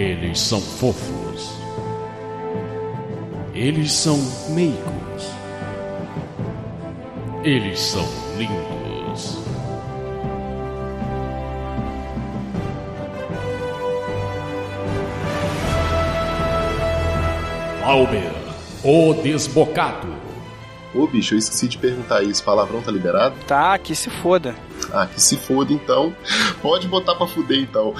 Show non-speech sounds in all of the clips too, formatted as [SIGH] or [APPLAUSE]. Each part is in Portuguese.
Eles são fofos. Eles são meigos. Eles são lindos. Lauber, o desbocado. Ô bicho, eu esqueci de perguntar isso. Palavrão tá liberado? Tá, que se foda. Ah, que se foda então. Pode botar pra fuder então.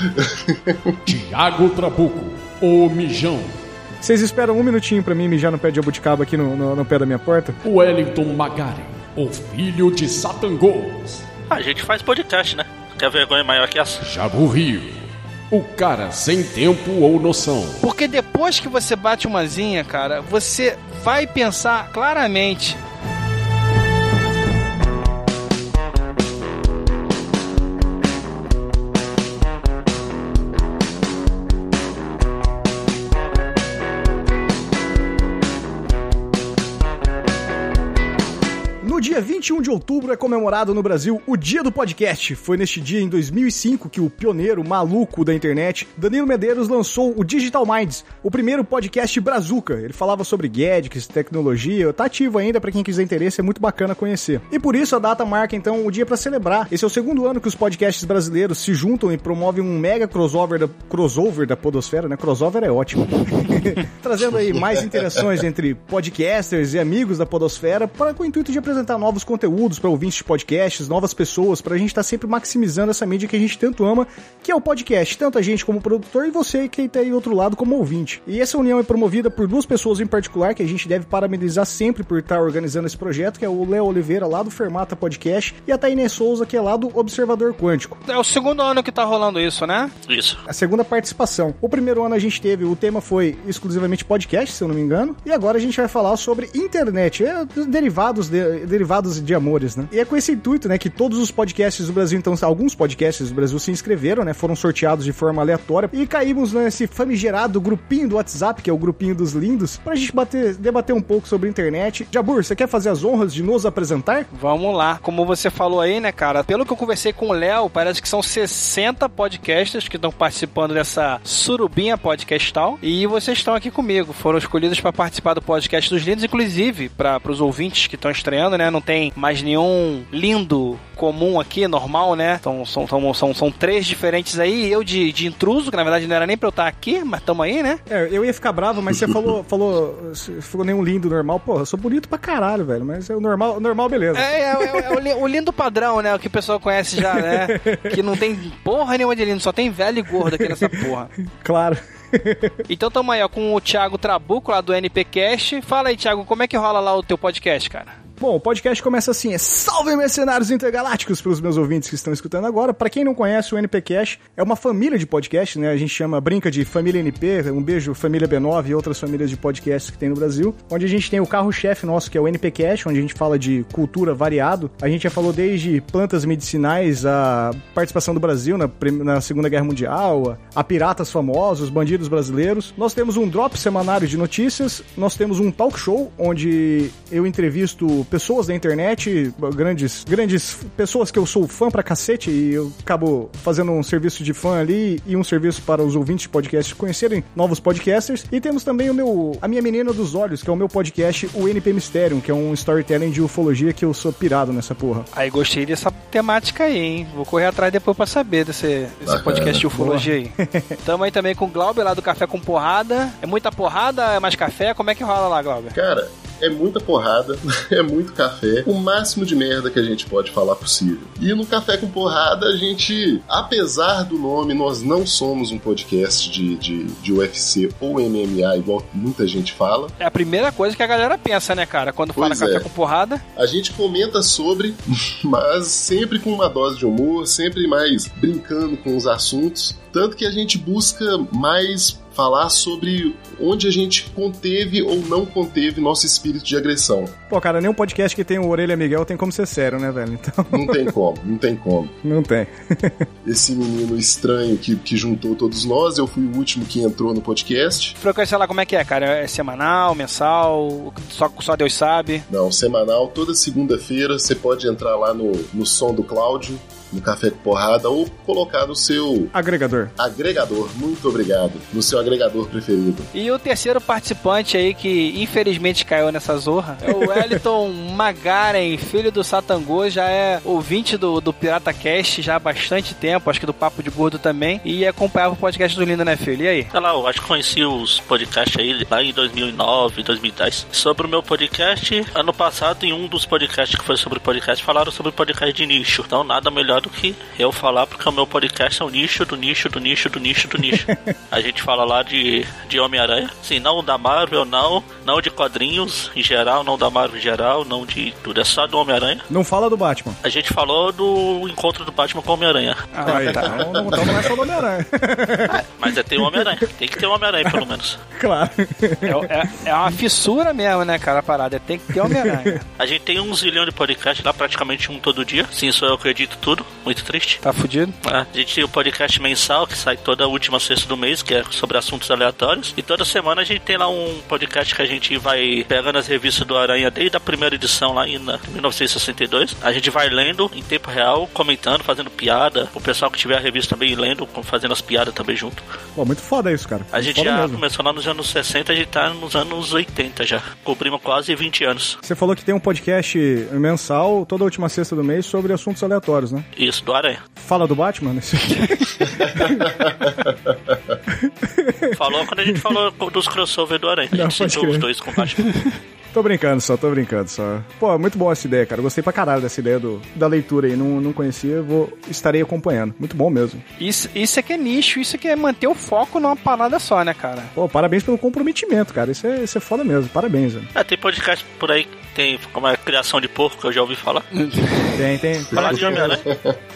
[LAUGHS] Tiago Trabuco, o mijão. Vocês esperam um minutinho pra mim mijar no pé de abuticaba aqui no, no, no pé da minha porta? Wellington Magari, o filho de Satangos. A gente faz podcast, né? Quer vergonha maior que essa? Jabu Rio, o cara sem tempo ou noção. Porque depois que você bate uma zinha, cara, você vai pensar claramente. Dia 21 de outubro é comemorado no Brasil o Dia do Podcast. Foi neste dia, em 2005, que o pioneiro maluco da internet, Danilo Medeiros, lançou o Digital Minds, o primeiro podcast brazuca. Ele falava sobre gadgets, tecnologia, tá ativo ainda para quem quiser interesse, é muito bacana conhecer. E por isso a data marca então o dia para celebrar. Esse é o segundo ano que os podcasts brasileiros se juntam e promovem um mega crossover da, crossover da podosfera, né? Crossover é ótimo. [LAUGHS] [LAUGHS] Trazendo aí mais interações entre podcasters e amigos da podosfera para com o intuito de apresentar novos conteúdos para ouvintes de podcasts, novas pessoas, pra gente estar sempre maximizando essa mídia que a gente tanto ama, que é o podcast, tanto a gente como produtor e você que tá aí outro lado como ouvinte. E essa união é promovida por duas pessoas em particular que a gente deve parabenizar sempre por estar organizando esse projeto, que é o Léo Oliveira lá do Fermata Podcast e a Tainê Souza que é lá do Observador Quântico. É o segundo ano que tá rolando isso, né? Isso. A segunda participação. O primeiro ano a gente teve, o tema foi exclusivamente podcast, se eu não me engano, e agora a gente vai falar sobre internet, é, derivados de, derivados de amores, né? E é com esse intuito, né, que todos os podcasts do Brasil, então, alguns podcasts do Brasil se inscreveram, né, foram sorteados de forma aleatória e caímos nesse famigerado grupinho do WhatsApp, que é o grupinho dos lindos, pra gente bater, debater um pouco sobre internet. Jabur, você quer fazer as honras de nos apresentar? Vamos lá. Como você falou aí, né, cara? Pelo que eu conversei com o Léo, parece que são 60 podcasters que estão participando dessa surubinha podcastal. E vocês estão aqui comigo. Foram escolhidos para participar do podcast dos lindos, inclusive para os ouvintes que estão estreando, né? Não tem mais nenhum lindo comum aqui, normal, né? Então, são, são, são, são três diferentes aí. Eu de, de intruso, que na verdade não era nem pra eu estar aqui, mas tamo aí, né? É, eu ia ficar bravo, mas você [LAUGHS] falou, falou, você falou nenhum lindo normal. Pô, eu sou bonito pra caralho, velho, mas é o normal, normal beleza. É, é, é, é o, o lindo padrão, né? O que o pessoal conhece já, né? Que não tem porra nenhuma de lindo, só tem velho e gordo aqui nessa porra. [LAUGHS] Claro. [LAUGHS] Então tamo aí, ó, com o Thiago Trabuco lá do NPcast. Fala aí, Thiago, como é que rola lá o teu podcast, cara? Bom, o podcast começa assim, é Salve Mercenários Intergalácticos para os meus ouvintes que estão escutando agora. Para quem não conhece, o NPcast é uma família de podcasts, né? A gente chama, brinca de Família NP, um beijo Família B9 e outras famílias de podcasts que tem no Brasil, onde a gente tem o carro-chefe nosso, que é o NPcast, onde a gente fala de cultura variado. A gente já falou desde plantas medicinais, a participação do Brasil na, na Segunda Guerra Mundial, a piratas famosos, bandidos brasileiros. Nós temos um drop semanário de notícias, nós temos um talk show, onde eu entrevisto pessoas da internet, grandes, grandes pessoas que eu sou fã pra cacete e eu acabo fazendo um serviço de fã ali e um serviço para os ouvintes de podcast conhecerem novos podcasters. E temos também o meu, a minha menina dos olhos, que é o meu podcast, o NP Mysterium, que é um storytelling de ufologia que eu sou pirado nessa porra. Aí gostei dessa temática aí, hein? Vou correr atrás depois pra saber desse, desse podcast de ufologia aí. [LAUGHS] Tamo aí também com o Glauber lá do Café com Porrada. É muita porrada? É mais café? Como é que rola lá, Glauber? Cara, é muita porrada, [LAUGHS] é muito café, o máximo de merda que a gente pode falar possível. E no Café com Porrada, a gente, apesar do nome, nós não somos um podcast de, de, de UFC ou MMA, igual muita gente fala. É a primeira coisa que a galera pensa, né, cara? Quando fala Pois Café é. com Porrada. A gente comenta sobre, [LAUGHS] mas sempre com uma dose de humor, sempre mais brincando com os assuntos. Tanto que a gente busca mais falar sobre onde a gente conteve ou não conteve nosso espírito de agressão. Pô, cara, nenhum podcast que tem o Orelha Miguel tem como ser sério, né, velho? Então, Não tem [LAUGHS] como, não tem como. não tem. [LAUGHS] Esse menino estranho que, que juntou todos nós, eu fui o último que entrou no podcast. Frequência lá, como é que é, cara? É semanal, mensal? Só, só Deus sabe? Não, semanal, toda segunda-feira você pode entrar lá no, no som do Cláudio, no Café com Porrada, ou colocar no seu Agregador. agregador. Muito obrigado. No seu agregador preferido. E o terceiro participante aí que infelizmente caiu nessa zorra é o [LAUGHS] Wellington Magaren, filho do Satangô, já é ouvinte do, do Pirata Cast já há bastante tempo, acho que do Papo de Gordo também, e acompanhava o podcast do Lindo, né, filho? E aí? Sei lá, eu acho que conheci os podcasts aí lá em 2009, 2010. Sobre o meu podcast, ano passado, em um dos podcasts que foi sobre podcast, falaram sobre podcast de nicho. Então, nada melhor do que eu falar, porque o meu podcast é o nicho do nicho do nicho do nicho do nicho. [LAUGHS] A gente fala lá de, de Homem-Aranha. Sim, não da Marvel, não. Não de quadrinhos em geral, não da Marvel em geral, não de tudo. É só do Homem-Aranha. Não fala do Batman. A gente falou do encontro do Batman com o Homem-Aranha. Aí, tá. [LAUGHS] Então não, então não é só do Homem-Aranha. Mas é ter o Homem-Aranha. Tem que ter o Homem-Aranha, pelo menos. claro. É, é- é uma fissura mesmo, né, cara, a parada. Tem que ter Homem-Aranha. A gente tem um zilhão de podcasts lá, praticamente um todo dia. Sim, sou eu que edito tudo. Muito triste. Tá fudido? É, a gente tem o podcast mensal, que sai toda última sexta do mês, que é sobre assuntos aleatórios. E toda semana a gente tem lá um podcast que a gente vai pegando as revistas do Aranha desde a primeira edição lá em na- 1962. A gente vai lendo em tempo real, comentando, fazendo piada. O pessoal que tiver a revista também lendo, fazendo as piadas também junto. Pô, muito foda isso, cara. A Muito gente já mesmo. começou lá nos anos 60, a gente tá nos anos 80 já. Cobrimos quase 20 anos. Você falou que tem um podcast mensal toda última sexta do mês sobre assuntos aleatórios, né? Isso, do Aranha. Fala do Batman nesse [LAUGHS] Falou quando a gente falou dos crossover do Aranha. A Não, gente pode citou os dois com o Batman. [LAUGHS] Tô brincando só, tô brincando só. Pô, muito bom essa ideia, cara. Gostei pra caralho dessa ideia do, da leitura aí. Não, não conhecia, vou estarei acompanhando. Muito bom mesmo. Isso, isso é que é nicho, isso é que é manter o foco numa parada só, né, cara? Pô, parabéns pelo comprometimento, cara. Isso é, isso é foda mesmo. Parabéns, velho. É, tem podcast por aí que tem como é criação de porco, que eu já ouvi falar. [LAUGHS] Tem, tem. Falar de Homem-Aranha.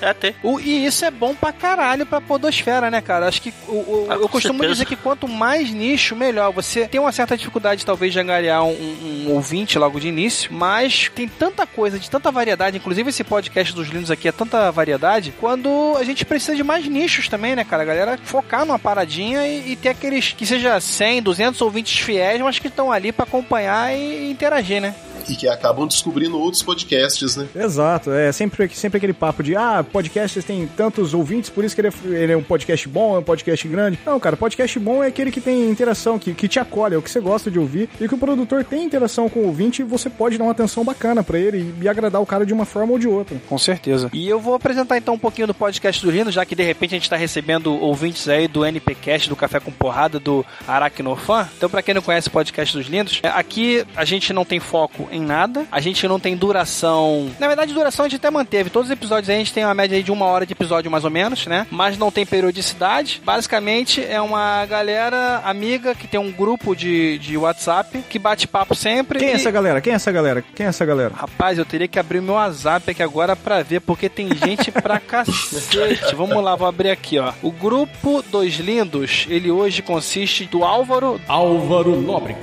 É, tem. O- e isso é bom pra caralho pra podosfera, né, cara? Acho que o, o- Ah, eu costumo certeza. dizer que quanto mais nicho, melhor. Você tem uma certa dificuldade, talvez, de angariar um, um- ouvinte logo de início, mas tem tanta coisa, de tanta variedade, inclusive esse podcast dos lindos aqui é tanta variedade, quando a gente precisa de mais nichos também, né, cara? A galera focar numa paradinha e, e ter aqueles que seja 100, 200 ouvintes fiéis, mas que estão ali pra acompanhar e interagir, né? E que acabam descobrindo outros podcasts, né? Exato, é sempre, sempre aquele papo de ah, podcasts tem tantos ouvintes, por isso que ele é, ele é um podcast bom, é um podcast grande. Não, cara, podcast bom é aquele que tem interação, que, que te acolhe, é o que você gosta de ouvir, e que o produtor tem interação com o ouvinte e você pode dar uma atenção bacana pra ele e, e agradar o cara de uma forma ou de outra. Com certeza. E eu vou apresentar então um pouquinho do podcast do Lindo, já que de repente a gente tá recebendo ouvintes aí do NPcast, do Café com Porrada, do Aracnofan. Então, pra quem não conhece o podcast dos Lindos, é, aqui a gente não tem foco em nada, a gente não tem duração. Na verdade, duração a gente até manteve. Todos os episódios aí a gente tem uma média aí de uma hora de episódio mais ou menos, né? Mas não tem periodicidade. Basicamente é uma galera amiga que tem um grupo de, de WhatsApp que bate papo sempre. Quem é e- essa galera? Quem é essa galera? Quem é essa galera? Rapaz, eu teria que abrir o meu WhatsApp aqui agora pra ver, porque tem gente pra [LAUGHS] cacete. Vamos lá, vou abrir aqui, ó. O grupo dos lindos, ele hoje consiste do Álvaro, Álvaro Nóbrega,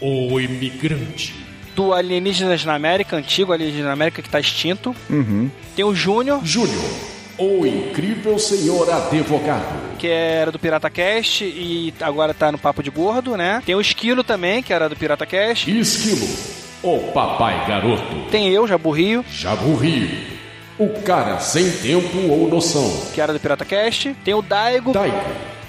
o imigrante. Do Alienígenas na América, antigo Alienígenas na América, que tá extinto. Uhum. Tem o Júnior, Júnior, o incrível senhor advogado. que era do Pirata Cast e agora tá no Papo de Gordo, né? Tem o Esquilo também, que era do Pirata Cast. Esquilo, o papai garoto. Tem eu, Jabu Rio, Jabu Rio, o cara sem tempo ou noção. que era do Pirata Cast. Tem o Daigo, Daigo,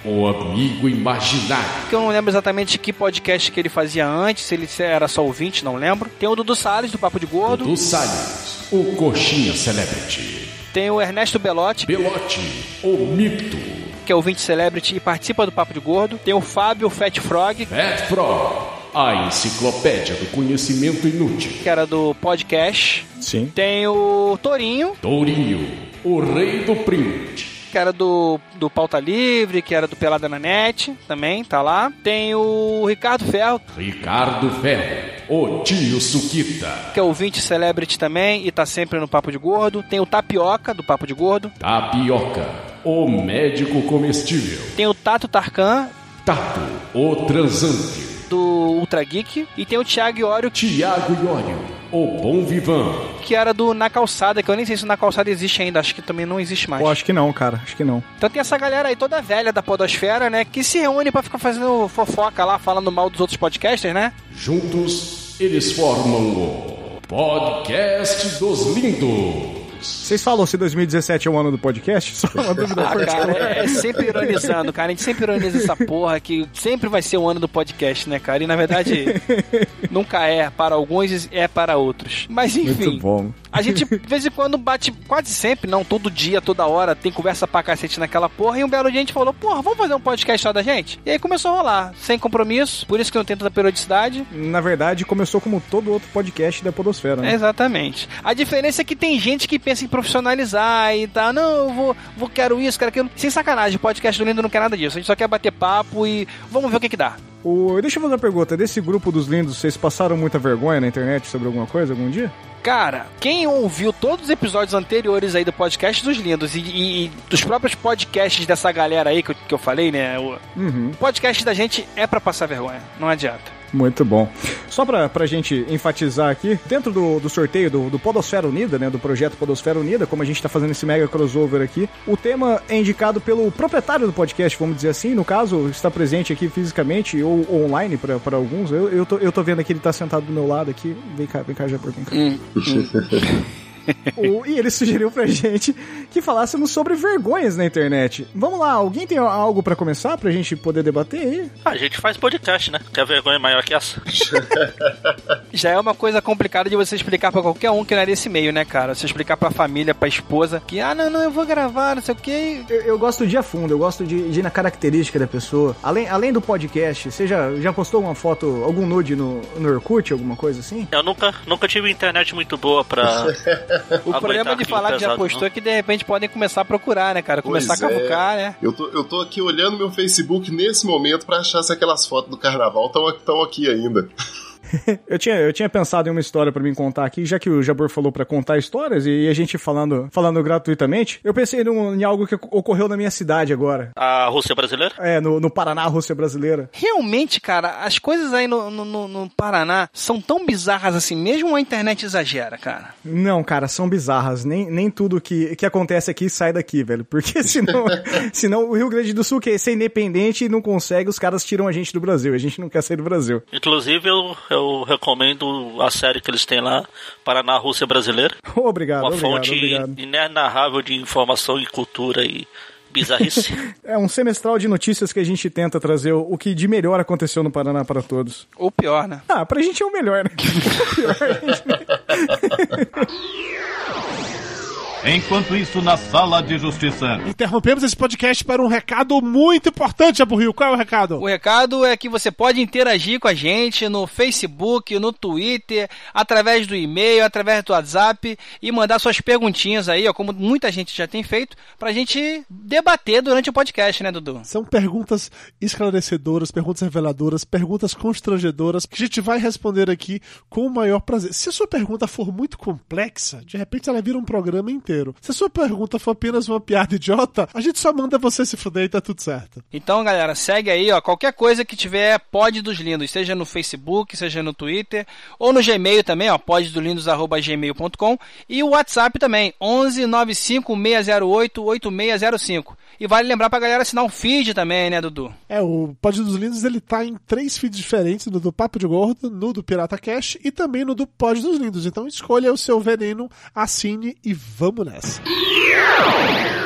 o amigo imaginário. que eu não lembro exatamente que podcast que ele fazia antes, se ele era só ouvinte, não lembro. Tem o Dudu Salles, do Papo de Gordo. Do Salles, o coxinha celebrity. Tem o Ernesto Belotti, Belote, o mito. que é ouvinte celebrity e participa do Papo de Gordo. Tem o Fábio Fat Frog, Fat Frog, a enciclopédia do conhecimento inútil. que era do podcast. Sim. Tem o Torinho, Tourinho, o rei do print. Que era do, do Pauta Livre, que era do Pelada na Net, também, tá lá. Tem o Ricardo Ferro, Ricardo Ferro, o tio Suquita. que é ouvinte celebrity também e tá sempre no Papo de Gordo. Tem o Tapioca, do Papo de Gordo. Tapioca, o médico comestível. Tem o Tato Tarkan, Tato, o transante. Do Ultra Geek. E tem o Thiago Iório, Tiago Iório, o Bom Vivan. Que era do Na Calçada, que eu nem sei se o Na Calçada existe ainda, acho que também não existe mais. Eu acho que não, cara, acho que não. Então tem essa galera aí toda velha da podosfera, né, que se reúne pra ficar fazendo fofoca lá, falando mal dos outros podcasters, né? Juntos, eles formam o Podcast dos Lindos. Vocês falam se 2017 é o ano do podcast? Só uma dúvida Ah, cara, é, é sempre ironizando, cara. A gente sempre ironiza essa porra que sempre vai ser o ano do podcast, né, cara? E na verdade, [LAUGHS] nunca é para alguns, é para outros. Mas enfim. Muito bom. A gente, de vez em quando, bate quase sempre, não todo dia, toda hora, tem conversa pra cacete naquela porra. E um belo dia a gente falou, porra, vamos fazer um podcast só da gente? E aí começou a rolar, sem compromisso, por isso que não tem tanta periodicidade. Na verdade, começou como todo outro podcast da Podosfera, né? Exatamente. A diferença é que tem gente que pensa em profissionalizar e tal. Não, eu vou, vou quero isso, quero aquilo. Sem sacanagem, o podcast do Lindo não quer nada disso. A gente só quer bater papo e vamos ver o que que dá. O- deixa eu fazer uma pergunta. Desse grupo dos lindos, vocês passaram muita vergonha na internet sobre alguma coisa algum dia? Cara, quem ouviu todos os episódios anteriores aí do podcast dos lindos e, e- e dos próprios podcasts dessa galera aí que eu, que eu falei, né? O Uhum. podcast da gente é pra passar vergonha, não adianta. Muito bom. Só pra, pra gente enfatizar aqui, dentro do, do sorteio do, do Podosfera Unida, né, do projeto Podosfera Unida, como a gente tá fazendo esse mega crossover aqui, o tema é indicado pelo proprietário do podcast, vamos dizer assim, no caso, está presente aqui fisicamente ou online pra pra alguns. Eu, eu, tô, eu tô vendo aqui, ele tá sentado do meu lado aqui. Vem cá, vem cá, Jabor, vem cá. [LAUGHS] O- e ele sugeriu pra gente que falássemos sobre vergonhas na internet. Vamos lá, alguém tem algo pra começar pra gente poder debater aí? Ah, a gente faz podcast, né? Quer vergonha maior que essa? [LAUGHS] Já é uma coisa complicada de você explicar pra qualquer um que não é desse meio, né, cara? Você explicar pra família, pra esposa, que, ah, não, não, eu vou gravar, não sei o quê. Eu, eu gosto de ir a fundo, eu gosto de, de ir na característica da pessoa. Além, além do podcast, você já, já postou uma foto, algum nude no, no Orkut, alguma coisa assim? Eu nunca, nunca tive internet muito boa pra. [LAUGHS] O problema de falar que já postou não. é que de repente podem começar a procurar, né, cara? Começar Pois a cavucar, né? Eu tô, eu tô aqui olhando meu Facebook nesse momento pra achar se aquelas fotos do carnaval estão aqui ainda. [LAUGHS] Eu tinha, eu tinha pensado em uma história pra me contar aqui, já que o Jabor falou pra contar histórias e a gente falando, falando gratuitamente, eu pensei num- em algo que ocorreu na minha cidade agora. A Rússia brasileira? É, no, no Paraná, Rússia brasileira. Realmente, cara, as coisas aí no, no, no- no Paraná são tão bizarras assim, mesmo a internet exagera, cara. Não, cara, são bizarras. Nem, nem tudo que, que acontece aqui sai daqui, velho. Porque [LAUGHS] senão, [LAUGHS] senão o Rio Grande do Sul quer ser independente e não consegue, os caras tiram a gente do Brasil. A gente não quer sair do Brasil. Inclusive, eu, eu recomendo a série que eles têm lá, Paraná, Rússia Brasileira. [LAUGHS] Obrigado, Uma obrigado, fonte obrigado. inenarrável de informação e cultura e bizarrice. [LAUGHS] É um semestral de notícias que a gente tenta trazer o, o que de melhor aconteceu no Paraná para todos. Ou pior, né? Ah, pra gente é o melhor, né? [LAUGHS] O pior, gente- Enquanto isso, na sala de justiça. Interrompemos esse podcast para um recado muito importante, Aburril. Qual é o recado? O recado é que você pode interagir com a gente no Facebook, no Twitter, através do e-mail, através do WhatsApp e mandar suas perguntinhas aí, ó, como muita gente já tem feito, pra gente debater durante o podcast, né, Dudu? São perguntas esclarecedoras, perguntas reveladoras, perguntas constrangedoras que a gente vai responder aqui com o maior prazer. Se a sua pergunta for muito complexa, de repente ela vira um programa inteiro. Se a sua pergunta for apenas uma piada idiota, a gente só manda você se fuder e tá tudo certo. Então, galera, segue aí, ó, qualquer coisa que tiver pod dos lindos, seja no Facebook, seja no Twitter, ou no Gmail também, ó, poddolindos@gmail.com e o WhatsApp também, 11 95 608 8605. E vale lembrar pra galera assinar o feed também, né, Dudu? É, o Pod dos Lindos ele tá em três feeds diferentes, no do Papo de Gordo, no do Pirata Cash e também no do Pod dos Lindos. Então escolha o seu veneno, assine e vamos nessa. Essa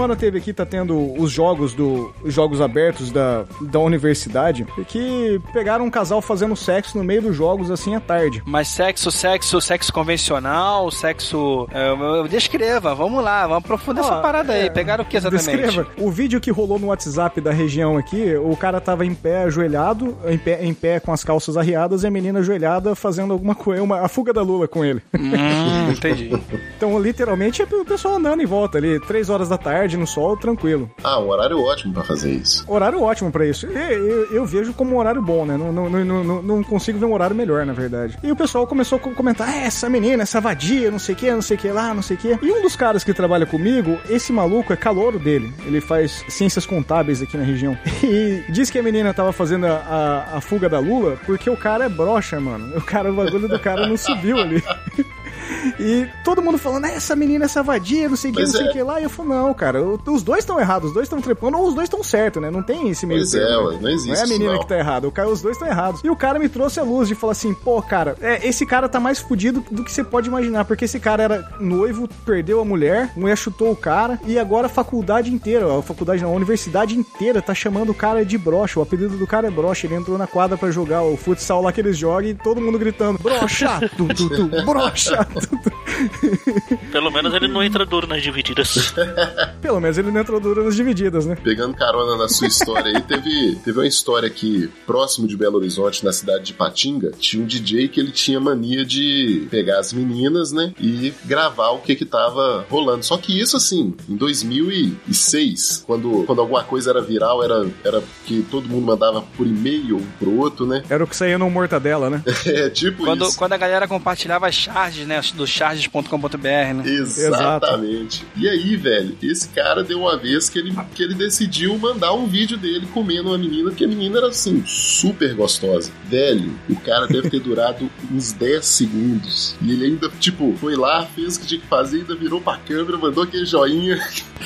semana teve aqui, tá tendo os jogos do os jogos abertos da, da universidade, que pegaram um casal fazendo sexo no meio dos jogos assim à tarde. Mas sexo, sexo, sexo convencional, sexo. é, descreva, vamos lá, vamos aprofundar essa Ó, parada aí. é, Pegaram o que exatamente? Descreva. O vídeo que rolou no WhatsApp da região aqui, o cara tava em pé, ajoelhado, em pé, em pé com as calças arriadas e a menina ajoelhada fazendo alguma coisa, uma, a fuga da Lula com ele. Hum, entendi. [LAUGHS] Então, literalmente, é o pessoal andando em volta ali, três horas da tarde, no sol, tranquilo. Ah, um horário ótimo pra fazer isso. Horário ótimo pra isso. Eu, eu, eu vejo como um horário bom, né? Não, não, não, não, não consigo ver um horário melhor, na verdade. E o pessoal começou a comentar: ah, essa menina, essa vadia, não sei o que, não sei o que lá, não sei o que. E um dos caras que trabalha comigo, esse maluco é calouro dele. Ele faz ciências contábeis aqui na região. [LAUGHS] E diz que a menina tava fazendo a, a, a fuga da Lula porque o cara é broxa, mano. O cara, o bagulho do cara não subiu ali. [LAUGHS] [LAUGHS] E todo mundo falando, "Ah, essa menina, essa vadia, não sei o que, não sei o é. que lá. E eu falo, não, cara, os dois estão errados, os dois estão trepando, ou os dois estão certos, né? Não tem esse meio Pois termo, é, né? não existe Não é a menina não. que tá errada, o cara, os dois estão errados. E o cara me trouxe a luz de falar assim, pô, cara, é, esse cara tá mais fudido do que você pode imaginar, porque esse cara era noivo, perdeu a mulher, a mulher chutou o cara, e agora a faculdade inteira, a faculdade não, a universidade inteira tá chamando o cara de brocha, o apelido do cara é brocha, ele entrou na quadra pra jogar o futsal lá que eles jogam e todo mundo gritando, brocha, tu, tu, tu, brocha. [LAUGHS] Pelo menos ele não entra duro nas divididas. [LAUGHS] Pelo menos ele não entrou duro nas divididas, né? Pegando carona na sua [LAUGHS] história aí, teve, teve uma história que, próximo de Belo Horizonte, na cidade de Patinga, tinha um DJ que ele tinha mania de pegar as meninas, né, e gravar o que que tava rolando. Só que isso, assim, em 2006, quando, quando alguma coisa era viral, era, era que todo mundo mandava por e-mail um pro outro, né? Era o que saía no Mortadela, né? É tipo Quando, isso. quando a galera compartilhava as charges, né? Do charges.com.br, né? Exatamente. E aí, velho, esse cara deu uma vez que ele, que ele decidiu mandar um vídeo dele comendo uma menina, que a menina era assim, super gostosa. Velho, o cara deve ter durado [LAUGHS] uns 10 segundos. E ele ainda, tipo, foi lá, fez o que tinha que fazer, ainda virou pra câmera, mandou aquele joinha.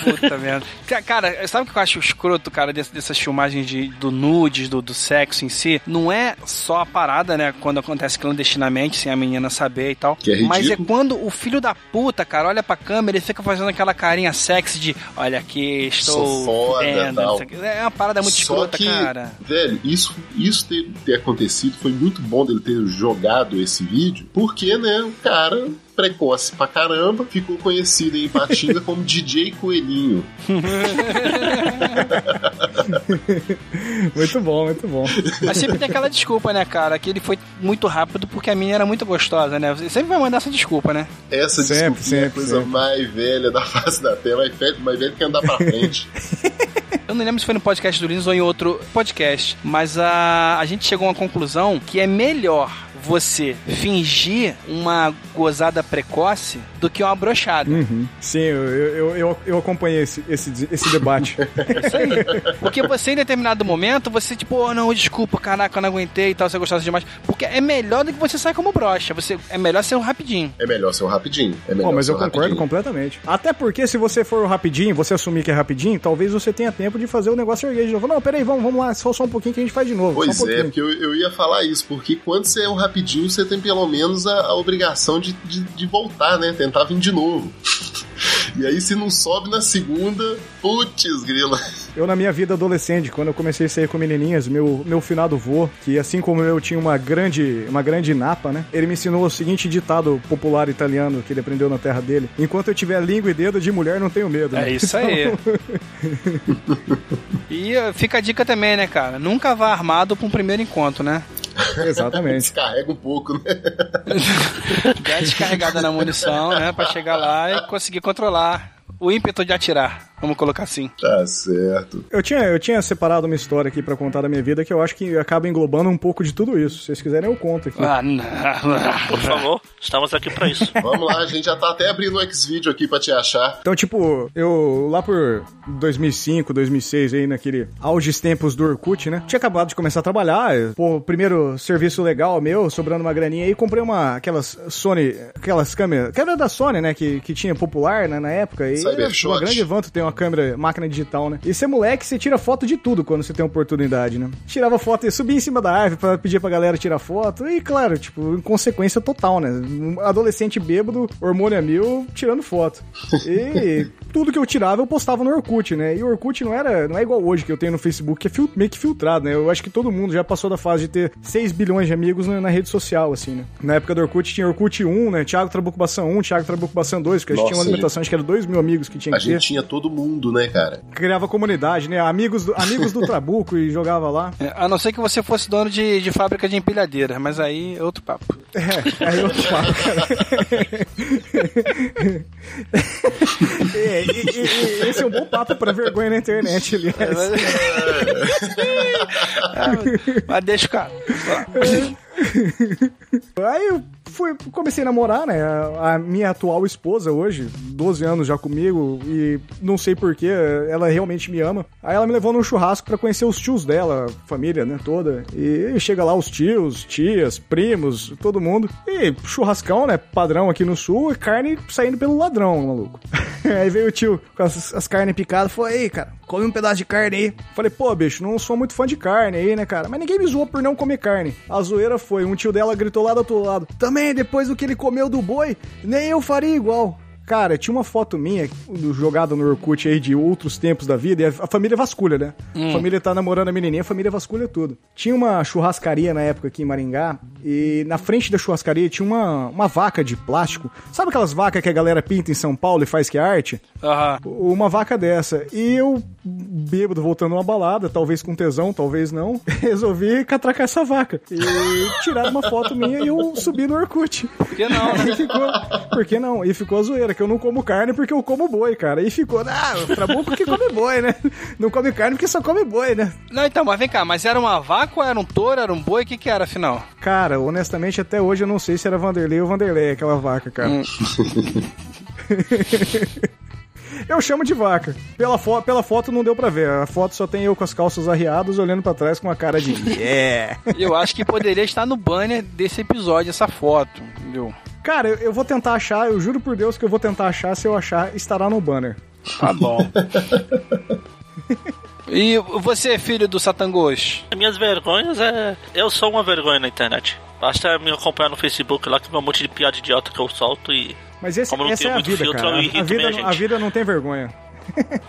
Puta [LAUGHS] merda. Ca- Cara, sabe o que eu acho escroto, cara, dessas filmagens de, do nudes, do, do sexo em si? Não é só a parada, né? Quando acontece clandestinamente, sem a menina saber e tal. Que é mas é ridículo. quando o filho da puta, cara, olha pra câmera e fica fazendo aquela carinha sexy de olha aqui, estou Sou foda, fudendo, tal. É uma parada muito Só escrota, que, cara. velho, isso, isso ter, ter acontecido foi muito bom dele ter jogado esse vídeo, porque, né, o cara precoce pra caramba, ficou conhecido em Patinga como DJ Coelhinho. [LAUGHS] Muito bom, muito bom. Mas sempre tem aquela desculpa, né, cara? Que ele foi muito rápido porque a menina era muito gostosa, né? Você sempre vai mandar essa desculpa, né? Essa Sempre, desculpinha é a coisa sempre. mais velha da face da terra, mais velha, mais velha que andar pra frente. [LAUGHS] Eu não lembro se foi no podcast do Linus ou em outro podcast, mas a, a gente chegou a uma conclusão que é melhor você fingir uma gozada precoce do que uma brochada. Uhum. Sim, eu, eu, eu, eu acompanhei esse, esse, esse debate. [LAUGHS] Isso aí. Porque você, em determinado momento, você, tipo, oh, não, desculpa, caraca, eu não aguentei e tal, você gostosa demais. Porque é melhor do que você sair como brocha. Você, é melhor ser um rapidinho. É melhor ser um rapidinho. É melhor Bom, mas ser eu concordo rapidinho. completamente. Até porque se você for rapidinho, você assumir que é rapidinho, talvez você tenha tempo de fazer o negócio erguer de novo. Não, peraí, vamos, vamos lá, só, só um pouquinho que a gente faz de novo. Pois só um é, porque eu, eu ia falar isso, porque quando você é um rapidinho, você tem pelo menos a, a obrigação de, de, de voltar, né? Tentar vir de novo. [LAUGHS] E aí, se não sobe na segunda, putz, grila. Eu, na minha vida adolescente, quando eu comecei a sair com menininhas, meu, meu finado vô, que assim como eu tinha uma grande, uma grande napa, né? Ele me ensinou o seguinte ditado popular italiano que ele aprendeu na terra dele: Enquanto eu tiver língua e dedo de mulher, não tenho medo. né? É isso aí. [LAUGHS] e uh, fica a dica também, né, cara? Nunca vá armado pra um primeiro encontro, né? [LAUGHS] Exatamente. Descarrega um pouco, né? Dá descarregada na munição, né? Pra chegar lá e conseguir controlar o ímpeto de atirar. Vamos colocar assim. Tá certo. Eu tinha, eu tinha separado uma história aqui pra contar da minha vida que eu acho que acaba englobando um pouco de tudo isso. Se vocês quiserem, eu conto aqui. Ah, não. [LAUGHS] Por favor, estamos aqui pra isso. [LAUGHS] Vamos lá, a gente já tá até abrindo o X-Video aqui pra te achar. Então, tipo, eu lá por 2005, 2006, aí naquele auges tempos do Orkut, né? Tinha acabado de começar a trabalhar, pô, primeiro serviço legal meu, sobrando uma graninha aí, comprei uma, aquelas Sony, aquelas câmeras, câmera da Sony, né, que, que tinha popular né, na época. E uma grande vanto ter uma câmera, máquina digital, né? E você é moleque, você tira foto de tudo quando você tem oportunidade, né? Tirava foto e subia em cima da árvore pra pedir pra galera tirar foto. E, claro, tipo, em consequência total, né? Um adolescente bêbado, hormônio a mil, tirando foto. E [LAUGHS] tudo que eu tirava eu postava no Orkut, né? E o Orkut não era, não é igual hoje que eu tenho no Facebook, que é fil- meio que filtrado, né? Eu acho que todo mundo já passou da fase de ter 6 bilhões de amigos na, na rede social, assim, né? Na época do Orkut tinha Orkut 1, né? Thiago Trabuco Bassan 1, Thiago Trabuco Bassan 2, porque a gente tinha uma limitação, acho que era 2 mil amigos que tinha A que ter gente tinha todo mundo, né, cara? criava comunidade, né? Amigos do, amigos do [LAUGHS] Trabuco e jogava lá. É, A não ser que você fosse dono de, de fábrica de empilhadeira, mas aí é outro papo. É, aí outro papo, cara. [LAUGHS] [LAUGHS] É, e, e- esse é um bom papo pra vergonha na internet, aliás. Mas deixa o cara. Aí fui, comecei a namorar, né? A, minha atual esposa hoje, 12 anos já comigo, e não sei porquê, ela realmente me ama. Aí ela me levou num churrasco pra conhecer os tios dela, família, né, toda. E chega lá os tios, tias, primos, todo mundo. E churrascão, né, padrão aqui no sul, e carne saindo pelo ladrão, maluco. [LAUGHS] [LAUGHS] aí veio o tio com as, as carnes picadas, falou, ei, cara, come um pedaço de carne aí. Falei, pô, bicho, não sou muito fã de carne aí, né, cara? Mas ninguém me zoou por não comer carne. A zoeira foi, um tio dela gritou lá do outro lado, também, depois do que ele comeu do boi, nem eu faria igual. Cara, tinha uma foto minha jogada no Orkut aí de outros tempos da vida, e a, família vasculha, né? A família tá namorando a menininha, a família vasculha tudo. Tinha uma churrascaria na época aqui em Maringá, e na frente da churrascaria tinha uma, uma vaca de plástico. Sabe aquelas vacas que a galera pinta em São Paulo e faz que é arte? Aham. Uma vaca dessa. E eu, bêbado, voltando uma balada, talvez com tesão, talvez não, [LAUGHS] resolvi catracar essa vaca. E tirar uma foto minha e eu subi no Orkut. Por que não, né? [LAUGHS] E ficou. Por que não? E ficou a zoeira, que eu não como carne porque eu como boi, cara. E ficou, ah, pra burro que come boi, né? Não come carne porque só come boi, né? Não, então, mas vem cá, mas era uma vaca ou era um touro, era um boi? O que que era, afinal? Cara, honestamente, até hoje eu não sei se era Vanderlei ou Vanderlei aquela vaca, cara. [LAUGHS] Eu chamo de vaca. Pela, fo pela foto não deu pra ver. A foto só tem eu com as calças arriadas olhando pra trás com uma cara de [LAUGHS] yeah. Eu acho que poderia estar no banner desse episódio, essa foto, entendeu? Cara, eu, eu vou tentar achar, eu juro por Deus que eu vou tentar achar. Se eu achar, estará no banner. Tá bom. [LAUGHS] E você, filho do Satangos? Minhas vergonhas é. Eu sou uma vergonha na internet. Basta me acompanhar no Facebook lá que tem um monte de piada idiota que eu solto e. Mas esse, Como não essa tem é a muito vida, filtro, cara. eu A, vida, não- a vida não tem vergonha.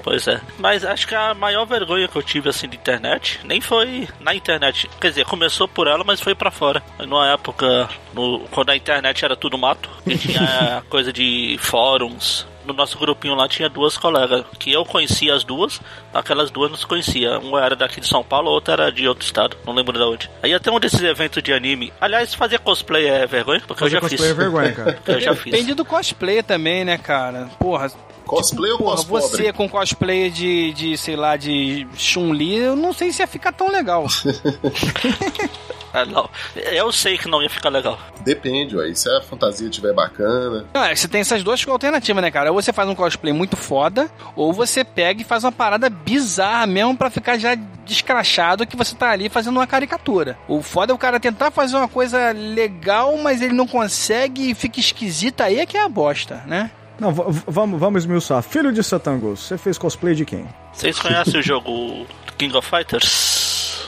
Pois é. Mas acho que a maior vergonha que eu tive assim de internet nem foi na internet. Quer dizer, começou por ela, mas foi pra fora. Numa época, no, quando a internet era tudo mato, e tinha [LAUGHS] coisa de fóruns. No nosso grupinho lá tinha duas colegas, que eu conhecia as duas, aquelas duas não se conhecia. Uma era daqui de São Paulo, a outra era de outro estado, não lembro de onde. Aí até um desses eventos de anime. Aliás, fazer cosplay é vergonha? Porque Fazer eu já cosplay fiz. é vergonha, cara. [LAUGHS] Eu já fiz. Depende do cosplay também, né, cara? Porra, Cosplay ou porra cospobre? você com cosplay de, de, sei lá, de Chun-Li, eu não sei se ia ficar tão legal. [LAUGHS] Ah, não. Eu sei que não ia ficar legal. Depende, ué. E se a fantasia estiver bacana. Não, é, você tem essas duas alternativas, né, cara? Ou você faz um cosplay muito foda, ou você pega e faz uma parada bizarra mesmo pra ficar já descrachado que você tá ali fazendo uma caricatura. O foda é o cara tentar fazer uma coisa legal, mas ele não consegue e fica esquisita, aí é que é a bosta, né? Não, vamos, vamos esmiuçar. Filho de Satangos, você fez cosplay de quem? Vocês conhecem o jogo King of Fighters?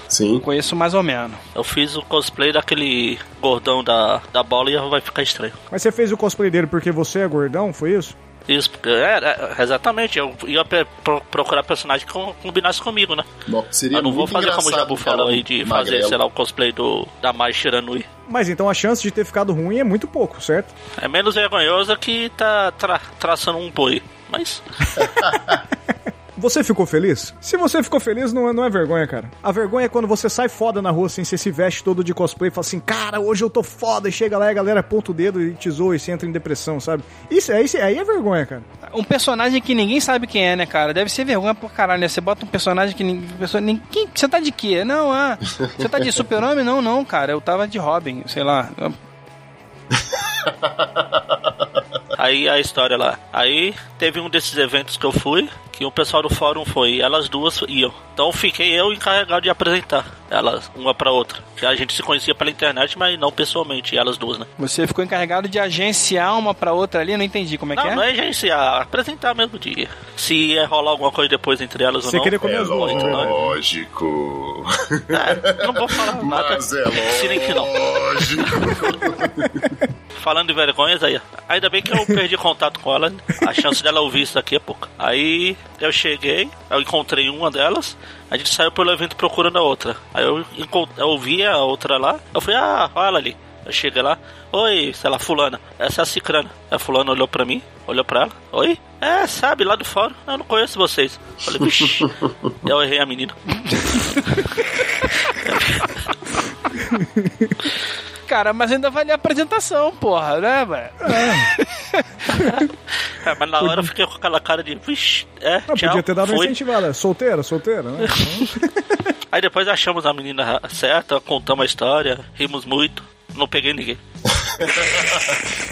Sim. Conheço mais ou menos. Eu fiz o cosplay daquele gordão da, da bola e vai ficar estranho. Mas você fez o cosplay dele porque você é gordão, foi isso? Isso, porque é, é, exatamente, eu ia pro- procurar personagem que com- combinasse comigo, né? Não, seria eu não vou fazer como o Jabu falou aí de fazer, magrelo. sei lá, o cosplay do, da Mai Shiranui. Mas então a chance de ter ficado ruim é muito pouco, certo? É menos vergonhosa que tá tra- traçando um boi. Mas [LAUGHS] [LAUGHS] Você ficou feliz? Se você ficou feliz, não é, não é vergonha, cara. A vergonha é quando você sai foda na rua, assim, você se veste todo de cosplay e fala assim, cara, hoje eu tô foda, e chega lá e a galera aponta o dedo e te zoa e você entra em depressão, sabe? Isso aí, isso aí é vergonha, cara. Um personagem que ninguém sabe quem é, né, cara? Deve ser vergonha por caralho, né? Você bota um personagem que ninguém. Pessoa, ninguém você tá de quê? Não, ah. [LAUGHS] Você tá de super-homem? Não, não, cara. Eu tava de Robin, sei lá. Aí a história lá. Aí teve um desses eventos que eu fui, que o pessoal do fórum foi, e elas duas iam. Então fiquei eu encarregado de apresentar elas, uma pra outra. Que a gente se conhecia pela internet, mas não pessoalmente, elas duas, né? Você ficou encarregado de agenciar uma pra outra ali? Não entendi como é que Não, é. não é agenciar, apresentar mesmo de se ia rolar alguma coisa depois entre elas Você ou não. queria comer É as duas, na verdade. lógico. É, não vou falar [LAUGHS] nada. Mas é Se nem que não. lógico. [LAUGHS] Falando de vergonhas aí, ainda bem que eu perdi contato com ela, a chance dela ouvir isso daqui é pouca. Aí eu cheguei, eu encontrei uma delas, a gente saiu pelo evento procurando a outra. Aí eu, eu vi a outra lá, eu falei, ah, olha ela ali. Eu cheguei lá, oi, sei lá, fulana, essa é a cicrana. A fulana olhou pra mim, olhou pra ela, oi? É, sabe, lá do fórum, eu não conheço vocês. Eu falei, vixi, [LAUGHS] eu errei a menina. [LAUGHS] Cara, mas ainda vale a apresentação, porra, né, velho? É, mas na hora eu fiquei com aquela cara de. Vixe, é, Ah, tchau. podia ter dado uma fui. incentivada. Solteira, solteira, né? [LAUGHS] Aí depois achamos a menina certa, contamos a história, rimos muito. Não peguei ninguém. [LAUGHS]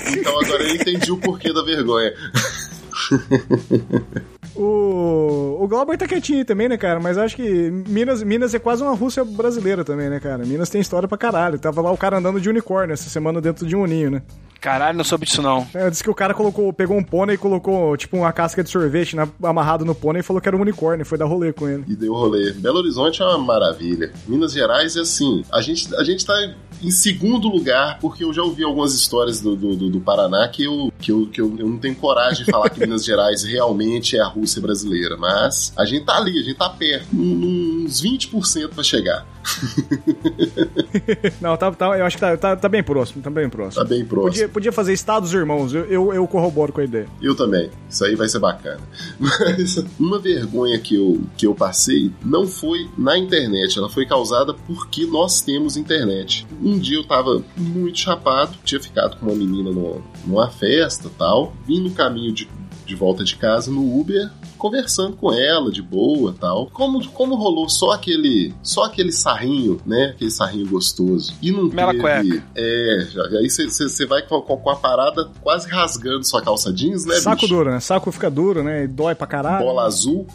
Então agora eu entendi o porquê da vergonha. [LAUGHS] O, o Glauber tá quietinho também, né, cara? Mas acho que Minas, Minas é quase uma Rússia brasileira também, né, cara? Minas tem história pra caralho. Tava lá o cara andando de unicórnio essa semana dentro de um ninho, né? Caralho, não soube disso não. É, disse que o cara colocou, pegou um pônei e colocou, tipo, uma casca de sorvete na, amarrado no pônei e falou que era um unicórnio. Foi dar rolê com ele. E deu rolê. Belo Horizonte é uma maravilha. Minas Gerais é assim. A gente, a gente tá em segundo lugar, porque eu já ouvi algumas histórias do, do, do- do Paraná que, eu, que, eu, que eu, eu não tenho coragem de falar que Minas [LAUGHS] Gerais realmente é a Rússia brasileira. Mas a gente tá ali, a gente tá perto. Uns 20% pra chegar. [LAUGHS] Não, tá, tá- eu acho que tá, tá, tá bem próximo, tá bem próximo. Tá bem próximo. Podia, podia fazer Estados Irmãos, eu, eu, eu corroboro com a ideia. Eu também. Isso aí vai ser bacana. [LAUGHS] Mas uma vergonha que eu, que eu passei não foi na internet, ela foi causada porque nós temos internet. Um dia eu tava muito chapado, tinha ficado com uma menina no, numa festa tal, vim no caminho de, de volta de casa no Uber, conversando com ela de boa tal. Como, como rolou só aquele só aquele sarrinho, né? Aquele sarrinho gostoso. E não Mela teve... cueca. É, já- aí você vai com, com- com a parada quase rasgando sua calça jeans, né, Saco bicho? duro, né? Saco fica duro, né? E dói pra caralho. bola azul.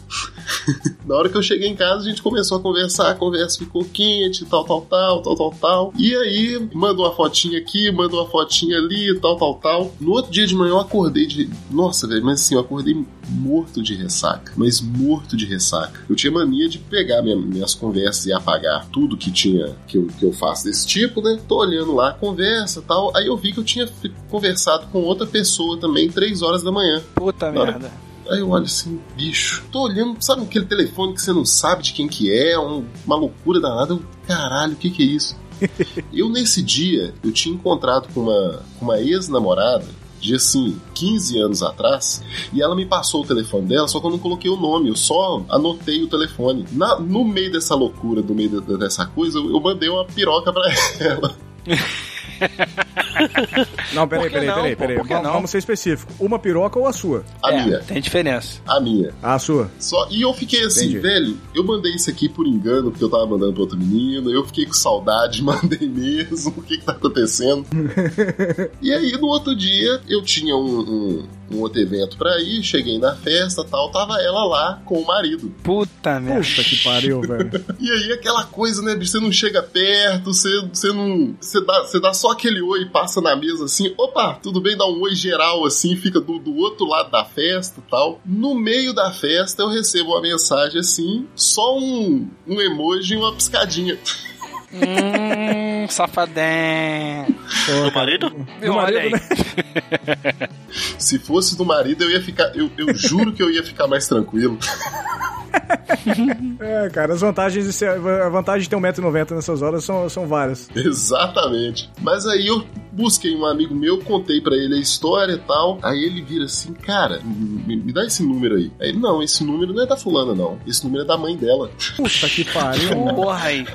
[LAUGHS] Na hora que eu cheguei em casa, a gente começou a conversar, a conversa ficou quente, tal, tal, tal, tal, tal, tal. E aí, mandou uma fotinha aqui, mandou uma fotinha ali, tal, tal, tal. No outro dia de manhã eu acordei de. Nossa, velho, mas assim, eu acordei morto de ressaca. Mas morto de ressaca. Eu tinha mania de pegar minha- minhas conversas e apagar tudo que tinha, que eu, que eu faço desse tipo, né? Tô olhando lá, conversa tal. Aí eu vi que eu tinha conversado com outra pessoa também, três horas da manhã. Puta Bora. merda. Aí eu olho assim, bicho, tô olhando, sabe aquele telefone que você não sabe de quem que é, um- uma loucura danada. Eu, caralho, o que que é isso? [LAUGHS] eu, nesse dia, eu tinha encontrado com uma, com uma ex-namorada, de assim, 15 anos atrás, e ela me passou o telefone dela, só que eu não coloquei o nome, eu só anotei o telefone. Na- no meio dessa loucura, no meio da- dessa coisa, eu, eu mandei uma piroca pra [LAUGHS] ela. [LAUGHS] [LAUGHS] Não, peraí, peraí, não, peraí, peraí. Não? vamos ser específico. Uma piroca ou a sua? A É, minha, tem diferença. a minha. A sua. Só, e eu fiquei assim, Entendi. velho, eu mandei isso aqui por engano, porque eu tava mandando pra outra menina, eu fiquei com saudade, [LAUGHS] mandei mesmo, o que que tá acontecendo? [LAUGHS] e aí, no outro dia, eu tinha um, um, um outro evento pra ir, cheguei na festa tal, tava ela lá com o marido. Puta merda. Puta que pariu, velho. [LAUGHS] E aí, aquela coisa, né, bicho, você não chega perto, você, você não... Você dá, você dá só aquele oi, passa na mesa assim, opa, tudo bem, dá um oi geral assim, fica do, do outro lado da festa e tal. No meio da festa, eu recebo uma mensagem assim, só um, um emoji e uma piscadinha. Hum, safadém. Do marido? Meu marido, olha aí. né? [LAUGHS] Se fosse do marido, eu ia ficar. Eu, eu juro que eu ia ficar mais tranquilo. [LAUGHS] É, cara, as vantagens de ser, a vantagem de ter 1,90m nessas horas são, são várias. Exatamente. Mas aí eu busquei um amigo meu, contei pra ele a história e tal. Aí ele vira assim, cara, me, me dá esse número aí. Aí ele, não, esse número não é da fulana, não. Esse número é da mãe dela. Puta que [LAUGHS] pariu. Porra aí.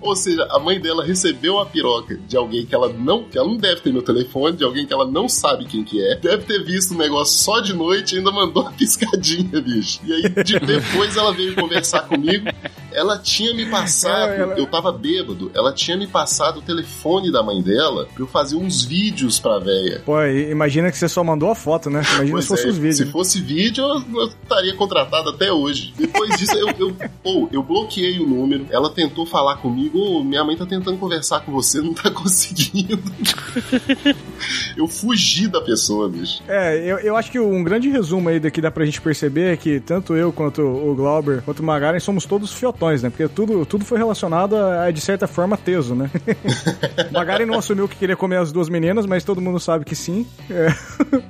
Ou seja, a mãe dela recebeu a piroca de alguém que ela não, que ela não deve ter meu telefone, de alguém que ela não sabe quem que é, deve ter visto o negócio só de noite e ainda mandou uma [LAUGHS] piscadinha, bicho. E aí de- [LAUGHS] depois ela veio conversar comigo. Ela tinha me passado, Ela- ela- eu tava bêbado, ela tinha me passado o telefone da mãe dela pra eu fazer uns vídeos pra véia. Pô, imagina que você só mandou a foto, né? Imagina se fosse é, os vídeos. Se fosse vídeo, eu, eu estaria contratado até hoje. Depois disso, eu, eu, pô, eu bloqueei o número. Ela tentou falar comigo, "Ô, minha mãe tá tentando conversar com você, não tá [LAUGHS] conseguindo. eu fugi da pessoa, bicho. É, eu, eu acho que um grande resumo aí daqui dá pra gente perceber é que tanto eu quanto o Glauber, quanto o Magaren somos todos fiotões, né? Porque tudo, tudo foi relacionado a, de certa forma, teso, né? [LAUGHS] o Magaren não assumiu que queria comer as duas meninas, mas todo mundo sabe que sim. É.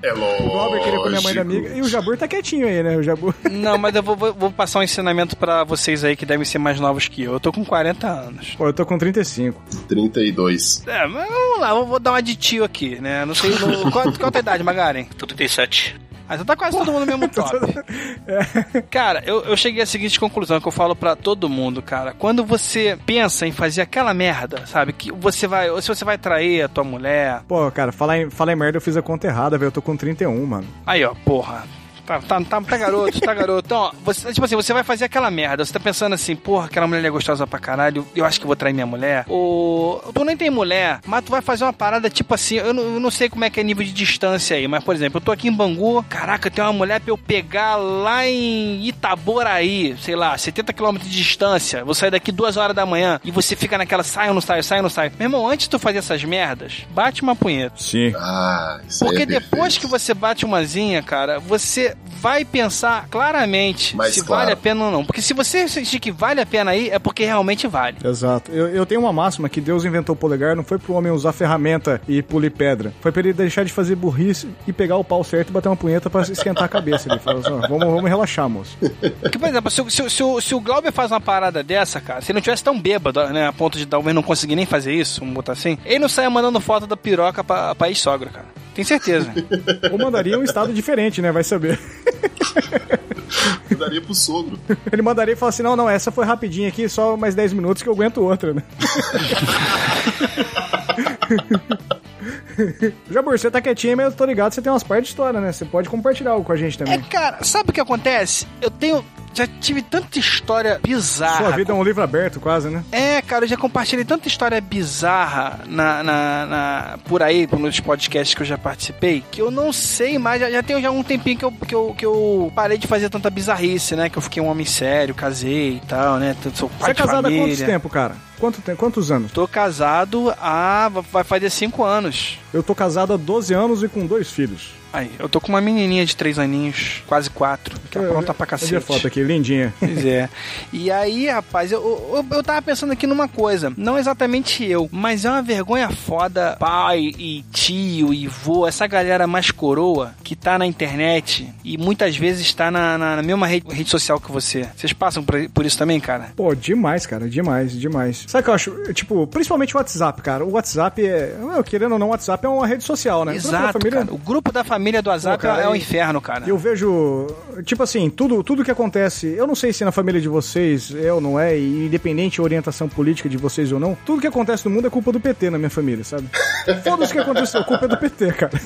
É lógico. O Glauber queria comer a mãe da amiga. E o Jabur tá quietinho aí, né? O Jabur. Não, mas eu vou, vou- vou passar um ensinamento pra vocês aí que devem ser mais novos que eu. Eu tô com 40 anos. Pô, eu tô com 35. 32. É, mas vamos lá, eu vou dar uma de tio aqui, né? Não sei. No, qual, qual a tua idade, Magaren? 37. Ah, então tá quase todo mundo no mesmo [LAUGHS] top. Cara, eu, eu cheguei à seguinte conclusão que eu falo pra todo mundo, cara. Quando você pensa em fazer aquela merda, sabe? Que você vai. Ou se você vai trair a tua mulher. Pô, cara, falar em, falar em merda, eu fiz a conta errada, velho. Eu tô com 31, mano. Aí, ó, porra. Tá, tá, tá, tá garoto, tá garoto. Então, ó, você, tipo assim, você vai fazer aquela merda. Você tá pensando assim, porra, aquela mulher é gostosa pra caralho. Eu acho que vou trair minha mulher. Ou tu nem tem mulher, mas tu vai fazer uma parada tipo assim. Eu não, eu não sei como é que é nível de distância aí, mas por exemplo, eu tô aqui em Bangu. Caraca, tem uma mulher pra eu pegar lá em Itaboraí, sei lá, 70 km de distância. Vou sair daqui duas horas da manhã e você fica naquela sai ou não sai, sai ou não sai. Meu irmão, antes de tu fazer essas merdas, bate uma punheta. Sim. Ah, isso aí Porque é depois que você bate umazinha, cara, você vai pensar claramente Mais se claro. vale a pena ou não. Porque se você sentir que vale a pena aí, é porque realmente vale. Exato. Eu, eu tenho uma máxima que Deus inventou o polegar, não foi pro homem usar ferramenta e polir pedra. Foi pra ele deixar de fazer burrice e pegar o pau certo e bater uma punheta pra esquentar a cabeça. Ele falou assim, ó, vamos, vamos relaxar, moço. Porque, por exemplo, se, o- se, o- se, o- se o Glauber faz uma parada dessa, cara, se ele não tivesse tão bêbado, né, a ponto de talvez não conseguir nem fazer isso, vamos botar assim, ele não saia mandando foto da piroca pra, pra ex-sogra, cara. Tenho certeza. Ou mandaria um estado diferente, né? Vai saber. [LAUGHS] Eu daria pro sogro. Ele mandaria e falar assim: não, não, essa foi rapidinha aqui, só mais 10 minutos que eu aguento outra, né? [LAUGHS] Jabur, você tá quietinho, mas eu tô ligado, você tem umas partes de história, né? Você pode compartilhar algo com a gente é, também. cara, sabe o que acontece? Eu tenho. Já tive tanta história bizarra. Sua vida é um livro aberto, quase, né? É, cara, eu já compartilhei tanta história bizarra na, na, na- por aí, nos podcasts que eu já participei, que eu não sei mais. Já, já tem já um tempinho que eu, que, eu, que eu parei de fazer tanta bizarrice, né? Que eu fiquei um homem sério, casei e tal, né? Sou pai Você é casado há família. quanto tempo, cara? Quanto tempo? Quantos anos? Tô casado há. vai fazer cinco anos. Eu tô casado há 12 anos e com dois filhos. Aí, eu tô com uma menininha de três aninhos, quase quatro, que é Eu- pronta pra eu vi cacete. a foto aqui, lindinha. [LAUGHS] Pois é. E aí, rapaz, eu, eu, eu tava pensando aqui numa coisa. Não exatamente eu, mas é uma vergonha foda pai e tio e vô, essa galera mais coroa que tá na internet e muitas vezes tá na, na, na mesma rede, rede social que você. Vocês passam por, por isso também, cara? Pô, demais, cara, demais, demais. Sabe o que eu acho? Tipo, principalmente o WhatsApp, cara. O WhatsApp é. eu, Querendo ou não, o WhatsApp é uma rede social, né? Exato, família- cara. O grupo da família do WhatsApp Pô, cara, é o e- inferno, cara. Eu vejo, tipo assim, tudo, tudo que acontece, eu não sei se na família de vocês é ou não é, e independente da orientação política de vocês ou não, tudo que acontece no mundo é culpa do PT na minha família, sabe? [LAUGHS] Foda-se o que aconteceu, culpa é do PT, cara. [LAUGHS]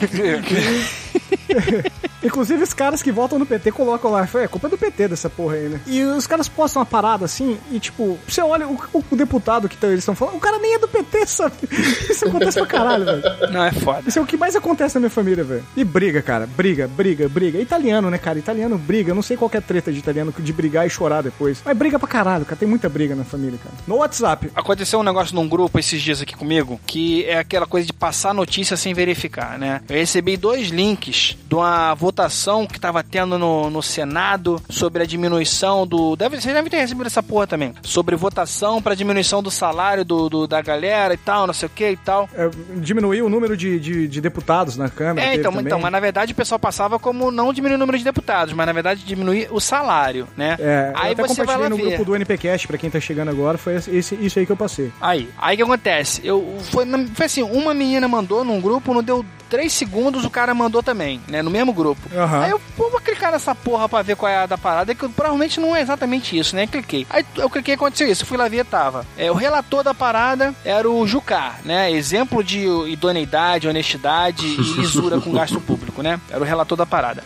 Inclusive os caras que votam no PT colocam lá, é culpa do PT dessa porra aí, né? E os caras postam uma parada assim, e tipo, você olha o, o- deputado que tá- eles estão falando, o cara nem é do PT, sabe? [LAUGHS] Isso acontece pra caralho, velho. Não, é foda. Isso é o que mais acontece na minha família, velho. E briga, cara. Briga, briga, briga. Italiano, né, cara? Italiano briga. Eu não sei qual que é a treta de italiano de brigar e chorar depois. Mas briga pra caralho, cara. Tem muita briga na família, cara. No WhatsApp. Aconteceu um negócio num grupo esses dias aqui comigo, que é aquela coisa de passar notícia sem verificar, né? Eu recebi dois links de uma votação que tava tendo no, no Senado sobre a diminuição do. Deve, vocês devem ter recebido essa porra também. Sobre votação pra diminuição do salário do, do- da galera e tal, não sei o que e tal. É, diminuiu o número de, de, de deputados na Câmara. É, teve então, também. então, mas na verdade o pessoal passava como não diminuir o número de deputados, mas na verdade diminuir o salário, né? É, Aí eu até você compartilhei no ver. grupo do NPcast, pra quem tá chegando agora, foi esse, isso aí que eu passei. Aí, aí o que acontece? Eu, foi, foi assim, uma menina mandou num grupo, não deu três segundos, o cara mandou também, né? No mesmo grupo. Aham. Aí eu pô, vou clicar nessa porra pra ver qual é a da parada, que provavelmente não é exatamente isso, né? Cliquei. Aí eu cliquei e aconteceu isso. Fui lá ver, tava. É, o relator da parada era o Jucá, né? Exemplo de idoneidade, honestidade e lisura com gasto público, né? Era o relator da parada.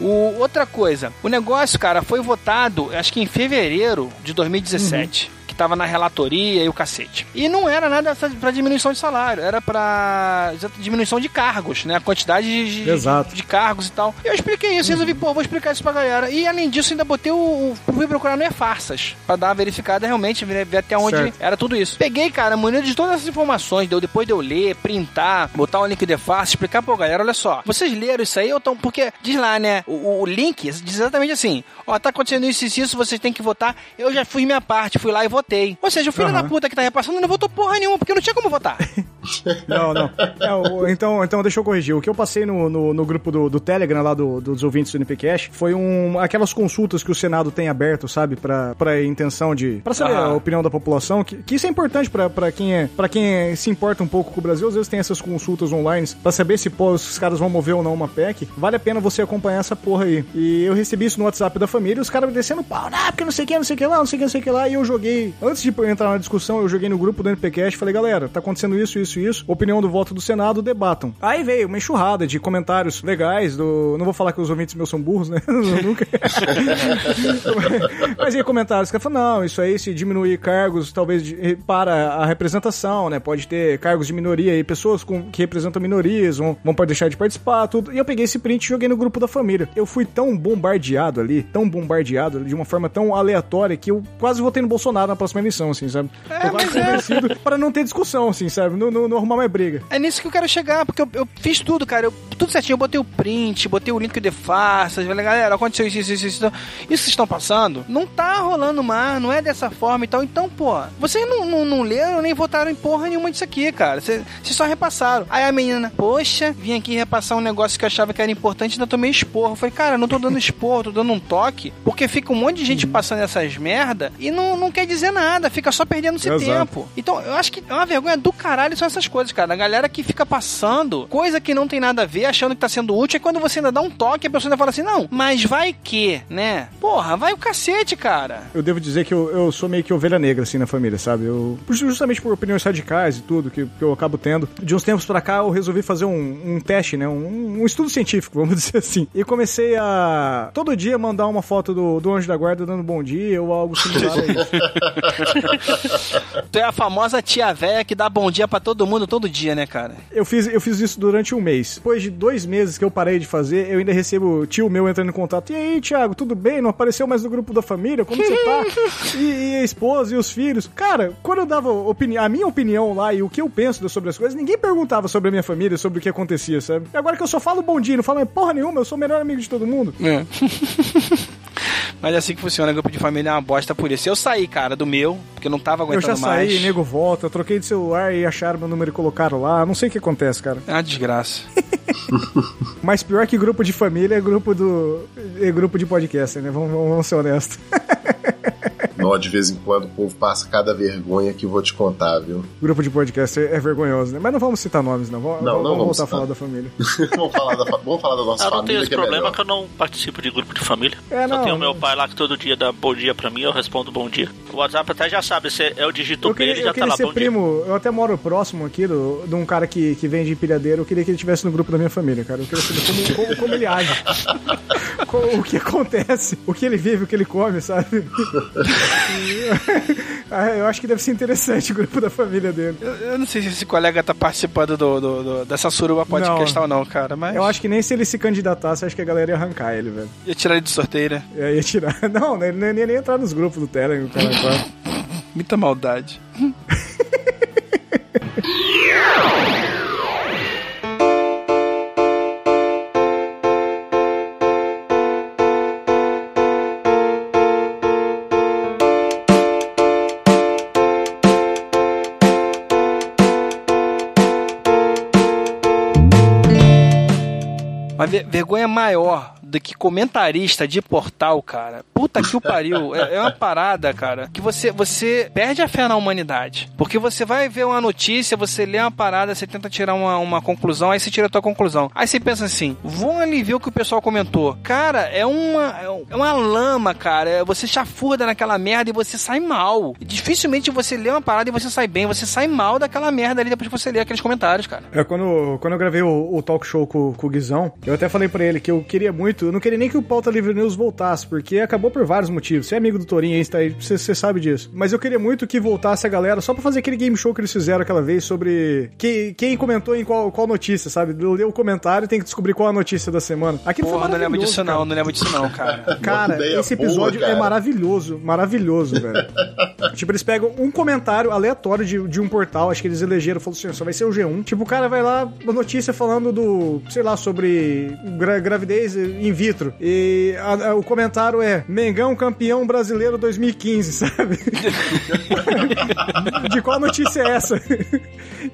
O, outra coisa, o negócio, cara, foi votado, acho que em fevereiro de 2017. Que tava na relatoria e o cacete. E não era nada pra diminuição de salário, era pra diminuição de cargos, né? A quantidade de, de- Exato. de cargos e tal. E eu expliquei isso, resolvi, pô, vou explicar isso pra galera. E além disso, ainda botei o. o fui procurar no E-Farsas, pra dar uma verificada realmente, ver, ver até onde Certo. era tudo isso. Peguei, cara, munido de todas essas informações, deu depois de eu ler, printar, botar o link do E-Farsas, explicar pra galera, olha só, vocês leram isso aí ou tão. Porque diz lá, né? O, o link diz exatamente assim: ó, tá acontecendo isso e isso, vocês têm que votar. Eu já fiz minha parte, fui lá e votei. Ou seja, o filho Aham. da puta que tá repassando não votou porra nenhuma, porque não tinha como votar. [LAUGHS] Não, não. É, então, então, deixa eu corrigir. O que eu passei no, no, no grupo do, do Telegram, lá do- dos ouvintes do NPCast, foi um, aquelas consultas que o Senado tem aberto, sabe? Pra, pra intenção de. Pra saber Aham. a opinião da população. Que, que isso é importante pra, pra, quem é, pra quem é- se importa um pouco com o Brasil. Às vezes tem essas consultas online pra saber se pô, os caras vão mover ou não uma PEC. Vale a pena você acompanhar essa porra aí. E eu recebi isso no WhatsApp da família e os caras me descendo pau. Ah, porque não sei o que, não sei o que lá, não sei o que, não sei o que lá. E eu joguei. Antes de entrar na discussão, eu joguei no grupo do NPCast e falei, galera, tá acontecendo isso, isso e isso. Opinião do voto do Senado, debatam. Aí veio uma enxurrada de comentários legais do. Não vou falar que os ouvintes meus são burros, né? [LAUGHS] Nunca. [LAUGHS] Mas aí comentários que falam, não, isso aí se diminuir cargos, talvez de- para a representação, né? Pode ter cargos de minoria e pessoas com, que representam minorias vão, vão deixar de participar, tudo. E eu peguei esse print e joguei no grupo da família. Eu fui tão bombardeado ali, tão bombardeado de uma forma tão aleatória que eu quase votei no Bolsonaro na próxima eleição, assim, sabe? Tô quase é. convencido para não ter discussão, assim, sabe? Não, não, não arrumar mais briga. É nisso que eu quero chegar, porque eu, eu fiz tudo, cara. Eu, tudo certinho. Eu botei o print, botei o link de farsas. Falei, galera, aconteceu isso, isso, isso, isso. Isso que vocês estão passando não tá rolando mais, não é dessa forma e tal. Então, pô, vocês não, não, não leram nem votaram em porra nenhuma disso aqui, cara. Vocês só repassaram. Aí a menina, poxa, vim aqui repassar um negócio que eu achava que era importante ainda tomei esporro. Eu falei, cara, não tô dando esporro, tô dando um toque, porque fica um monte de gente passando essas merda e não, não quer dizer nada, fica só perdendo esse Exato. tempo. Então, eu acho que é uma vergonha do caralho são essas coisas, cara. A galera que fica passando coisa que não tem nada a ver, achando que tá sendo útil, é quando você ainda dá um toque, a pessoa ainda fala assim, não, mas vai que, né? Porra, vai o cacete, cara. Eu devo dizer que eu, eu sou meio que ovelha negra, assim, na família, sabe? Eu, justamente por opiniões radicais e tudo que, que eu acabo tendo. De uns tempos pra cá, eu resolvi fazer um, um teste, né? Um, um estudo científico, [LAUGHS] vamos dizer assim. E comecei a, todo dia, mandar uma foto do, do anjo da guarda dando bom dia ou algo similar a isso. [LAUGHS] Tu é a famosa tia véia que dá bom dia pra todo mundo todo dia, né, cara? Eu fiz, eu fiz isso durante um mês. Depois de dois meses que eu parei de fazer, eu ainda recebo tio meu entrando em contato. E aí, Thiago, tudo bem? Não apareceu mais no grupo da família? Como você tá? [LAUGHS] E, e a esposa e os filhos. Cara, quando eu dava opini a minha opinião lá e o que eu penso sobre as coisas, ninguém perguntava sobre a minha família, sobre o que acontecia, sabe? E agora que eu só falo bom dia, não falo porra nenhuma, eu sou o melhor amigo de todo mundo. É. [LAUGHS] Mas é assim que funciona, grupo de família é uma bosta por isso. Eu saí, cara, do meu, porque eu não tava Eu aguentando já saí, mais. nego volta, eu troquei de celular e acharam meu número e colocaram lá. Não sei o que acontece, cara. É uma desgraça. [LAUGHS] Mas pior que grupo de família é grupo do. é grupo de podcast, né? Vamos, vamos- vamos ser honestos. [LAUGHS] Ó, de vez em quando o povo passa cada vergonha que eu vou te contar, viu? grupo de podcast é, é vergonhoso, né? Mas não vamos citar nomes, não. Vamos, Não, não vamos vamos voltar a falar da família. [LAUGHS] vamos, falar da, vamos falar da nossa Eu não tenho família, esse que é problema melhor. que eu não participo de grupo de família. É, Só não, tenho não. meu pai lá que todo dia dá bom dia pra mim, eu respondo bom dia. O WhatsApp até já sabe, se é o dígito Eu B, ele queria, já eu tá queria lá, ser bom primo, eu até moro próximo aqui do, de um cara que, que vende empilhadeiro. Eu queria que ele estivesse no grupo da minha família, cara. Eu queria saber como, como, como ele age. [LAUGHS] O que acontece, o que ele vive, o que ele come, sabe? [LAUGHS] [LAUGHS] Ah, eu acho que deve ser interessante o grupo da família dele. Eu, eu não sei se esse colega tá participando do, do- do- dessa suruba podcast ou não, cara, mas Eu acho que nem se ele se candidatasse, acho que a galera ia arrancar ele, velho. ia tirar ele de sorteio, né? Eu ia tirar. [LAUGHS] Não, né, ele não ia nem entrar nos grupos do Telegram, claro. [LAUGHS] Muita maldade. Vergonha maior do que comentarista de portal, cara. Puta que o pariu. É, é uma parada, cara, que você, você perde a fé na humanidade. Porque você vai ver uma notícia, você lê uma parada, você tenta tirar uma, uma conclusão, aí você tira a tua conclusão. Aí você pensa assim, vou ali ver o que o pessoal comentou. Cara, é uma, é um- é uma lama, cara. É- Você chafurda naquela merda e você sai mal. Dificilmente você lê uma parada e você sai bem. Você sai mal daquela merda ali depois que você lê aqueles comentários, cara. É, quando, quando eu gravei o, o talk show com, com o Guizão, eu até falei pra ele que eu queria muito, eu não queria nem que o Pauta Livre News voltasse, porque acabou por vários motivos. Você é amigo do Torinho aí, você tá aí, você, você sabe disso. Mas eu queria muito que voltasse a galera só pra fazer aquele game show que eles fizeram aquela vez sobre quem, quem comentou em qual, qual notícia, sabe? Lê o comentário e tem que descobrir qual a notícia da semana. Aquilo Porra, foi não lembro disso cara. não, não lembro disso não, cara. [LAUGHS] Cara, ideia esse boa, episódio é cara. maravilhoso, maravilhoso, velho. [LAUGHS] tipo, eles pegam um comentário aleatório de, de um portal, acho que eles elegeram, falou assim, só vai ser o G1. Tipo, o cara vai lá, uma notícia falando do, sei lá, sobre gra gravidez in vitro. E a- a- o comentário é Mengão campeão brasileiro 2015, [LAUGHS] sabe? de qual notícia é essa? [LAUGHS]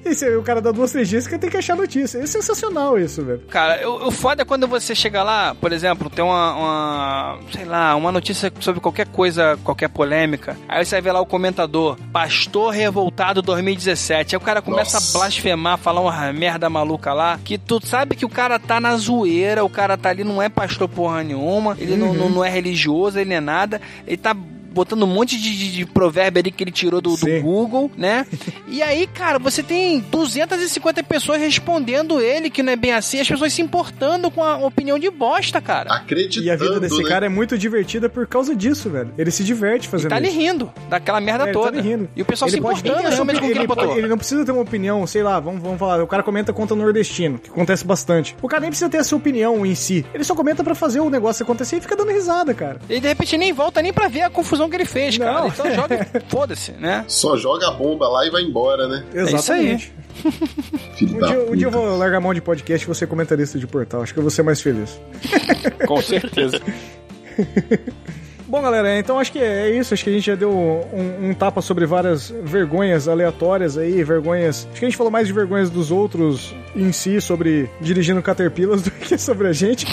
E se o cara dá duas, três dias que tem que achar notícia. É sensacional isso, velho. Cara, o, o foda é quando você chega lá, por exemplo, tem uma, uma, sei lá, uma notícia sobre qualquer coisa, qualquer polêmica. Aí você vai ver lá o comentador, Pastor Revoltado 2017. Aí o cara começa Nossa. a blasfemar, falar uma merda maluca lá, que tu sabe que o cara tá na zoeira, o cara tá ali, não é pastor porra nenhuma, ele não, não, não é religioso, ele é nada, ele tá botando um monte de, de, de provérbio ali que ele tirou do, do. Google, né? [LAUGHS] E aí, cara, você tem 250 pessoas respondendo ele que não é bem assim, as pessoas se importando com a opinião de bosta, cara. Acreditando, E a vida desse né? cara é muito divertida por causa disso, velho. Ele se diverte fazendo tá ali isso. rindo daquela merda É, ele tá toda. ali rindo. E o pessoal ele se importando ter realmente com o que ele, ele botou. pode- ele não precisa ter uma opinião, sei lá, vamos, vamos falar, o cara comenta contra nordestino, que acontece bastante. O cara nem precisa ter a sua opinião em si. Ele só comenta pra fazer o negócio acontecer e fica dando risada, cara. E de repente nem volta nem pra ver a confusão que ele fez, Não. cara. Então joga, e [LAUGHS] foda-se, né? Só joga a bomba lá e vai embora, né? Exatamente. [LAUGHS] Filho Um da dia, um dia eu vou largar a mão de podcast e vou ser comentarista de portal. Acho que eu vou ser mais feliz. [LAUGHS] Com certeza. Bom, galera, então acho que é isso. Acho que a gente já deu um, um tapa sobre várias vergonhas aleatórias aí, vergonhas. Acho que a gente falou mais de vergonhas dos outros em si, sobre dirigindo Caterpillars, do que sobre a gente.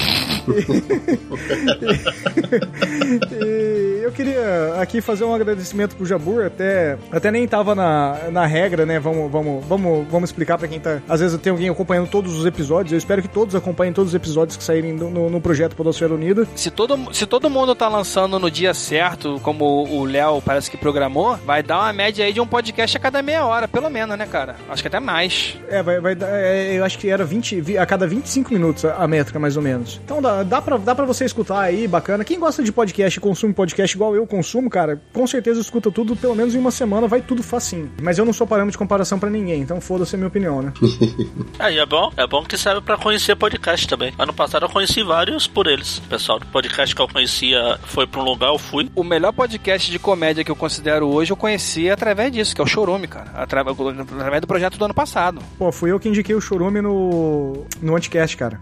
E eu queria aqui fazer um agradecimento pro Jabur, até, até nem tava na, na regra, né? Vamos, vamos, vamos, vamos explicar pra quem tá. Às vezes tem alguém acompanhando todos os episódios. Eu espero que todos acompanhem todos os episódios que saírem no, no, no projeto Podosfera Unida. Se todo, se todo mundo tá lançando no dia certo, como o Léo parece que programou, vai dar uma média aí de um podcast a cada meia hora, pelo menos, né, cara? Acho que até mais. É, vai, vai dar- é, eu acho que era 20, vi- a cada 25 minutos a, métrica, mais ou menos. Então dá, dá, pra, dá pra você escutar aí, bacana. Quem gosta de podcast consome podcast igual eu consumo, cara, com certeza escuta tudo pelo menos em uma semana, vai tudo facinho. Mas eu não sou parâmetro de comparação pra ninguém, então foda-se a minha opinião, né? [LAUGHS] Aí é bom, é bom que serve pra conhecer podcast também. Ano passado eu conheci vários por eles. Pessoal, do podcast que eu conhecia foi pra um lugar, eu fui. O melhor podcast de comédia que eu considero hoje, eu conheci através disso, que é o Chorume, cara. Atra- Através do projeto do ano passado. Pô, fui eu que indiquei o Chorume no, no Anticast, cara.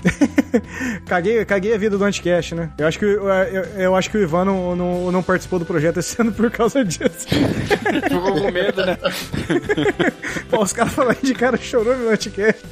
[LAUGHS] caguei, caguei a vida do Anticast, né? Eu acho que, eu, eu, eu acho que o Ivan não, não, não participou do projeto esse [LAUGHS] ano por causa disso. Ficou com medo, né? Pô, os caras falaram de cara chorou no Anticast.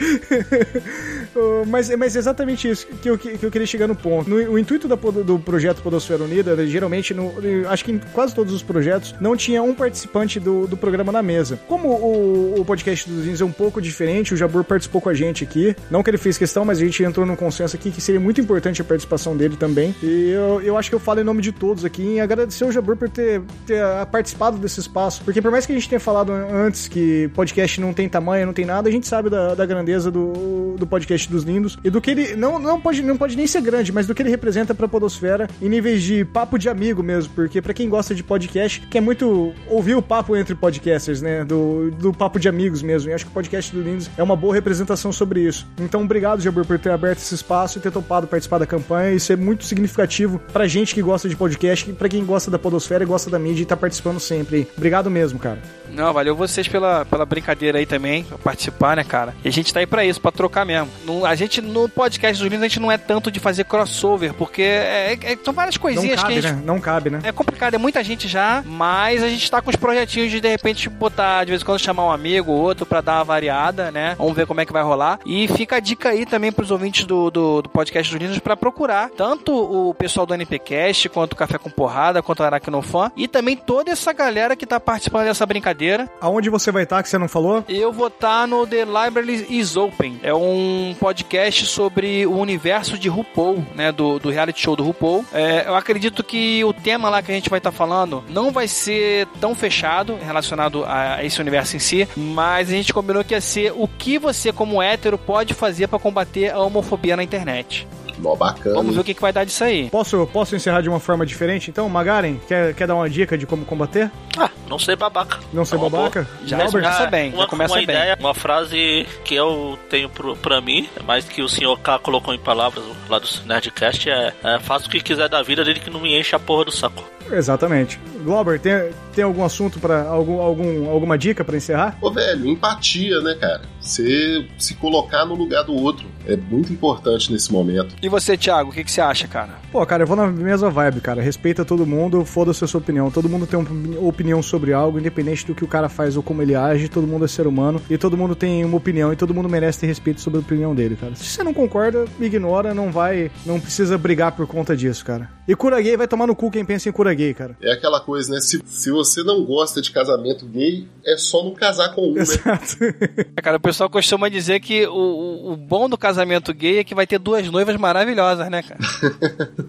Mas, mas é exatamente isso que eu, que eu queria chegar no ponto. No- o intuito da do projeto Podosfera Unida, era, geralmente, no, acho que em quase todos os projetos, não tinha um participante do, do programa na mesa. Como o, o podcast dos Vinhos é um pouco diferente, o Jabur participou com a gente aqui. Não que ele fez questão, mas a gente entrou num consenso aqui que seria muito importante a participação dele também. E eu, eu acho que eu falo em nome de todos aqui em agradecer o Jabur por ter, ter participado desse espaço. Porque por mais que a gente tenha falado antes que podcast não tem tamanho, não tem nada, a gente sabe da, da grandeza do, do podcast dos lindos e do que ele não, não, pode, não pode nem ser grande, mas do que ele representa pra Podosfera em níveis de papo de amigo mesmo. Porque pra quem gosta de podcast, quer muito ouvir o papo entre podcasters, né? Do, do papo de amigos mesmo. E acho que o podcast do Lindos é uma boa representação sobre isso. Então, obrigado, Jabur, por ter aberto esse espaço e ter topado participar da campanha. Isso é muito significativo pra gente que gosta de podcast, pra quem gosta da Podosfera e gosta da mídia e tá participando sempre. Obrigado mesmo, cara. Não, valeu vocês pela, pela brincadeira aí também, participar, né, cara? E a gente tá aí pra isso, pra trocar mesmo. Não- a gente, no podcast dos Lindos, a gente não é tanto de fazer crossover, porque é- é- são várias Não coisinhas cabe, que a gente né? Não cabe, né? É complicado, é muita gente já, mas a gente tá com os projetinhos de de repente botar, de vez em quando chamar um amigo ou outro pra dar uma variada, né? Vamos ver como é que vai rolar. E fica a dica aí também pros ouvintes do, do, do podcast dos Lindos pra procurar tanto o pessoal do NPcast, quanto o Café com Porrada, quanto o Aracnofan, e também toda essa galera que tá participando dessa brincadeira. Aonde você vai estar que você não falou? Eu vou estar no The Library is Open. É um podcast sobre o universo de RuPaul, né? Do, do reality show do RuPaul. É, eu acredito que o tema lá que a gente vai estar falando não vai ser tão fechado relacionado a esse universo em si, mas a gente combinou que ia ser o que você, como hétero, pode fazer para combater a homofobia na internet. Mó bacana. Vamos ver o que, que vai dar disso aí. Posso, posso encerrar de uma forma diferente? Então, Magaren, quer, quer dar uma dica de como combater? Ah, não ser babaca. Não ser É boa. babaca? Já Albert? começa bem, já uma, começa uma bem. ideia, uma frase que eu tenho pro, pra mim, mas que o senhor K colocou em palavras lá do Nerdcast é, é faça o que quiser da vida, desde que não me enche a porra do saco. Exatamente. Glauber, tem, tem algum assunto para algum, algum alguma dica para encerrar? Ô, velho, empatia, né, cara? Você se colocar no lugar do outro é muito importante nesse momento. E você, Thiago, o que, que você acha, cara? Pô, cara, eu vou na mesma vibe, cara. Respeita todo mundo, foda-se a sua opinião. Todo mundo tem uma opinião sobre algo, independente do que o cara faz ou como ele age. Todo mundo é ser humano e todo mundo tem uma opinião e todo mundo merece ter respeito sobre a opinião dele, cara. Se você não concorda, me ignora, não vai, não precisa brigar por conta disso, cara. E cura gay vai tomar no cu quem pensa em cura gay, cara. É aquela coisa, né? Se, se você não gosta de casamento gay, é só não casar com um, né? Exato. [LAUGHS] É, Cara, o pessoal costuma dizer que o, o, bom do casamento gay é que vai ter duas noivas maravilhosas, né, cara?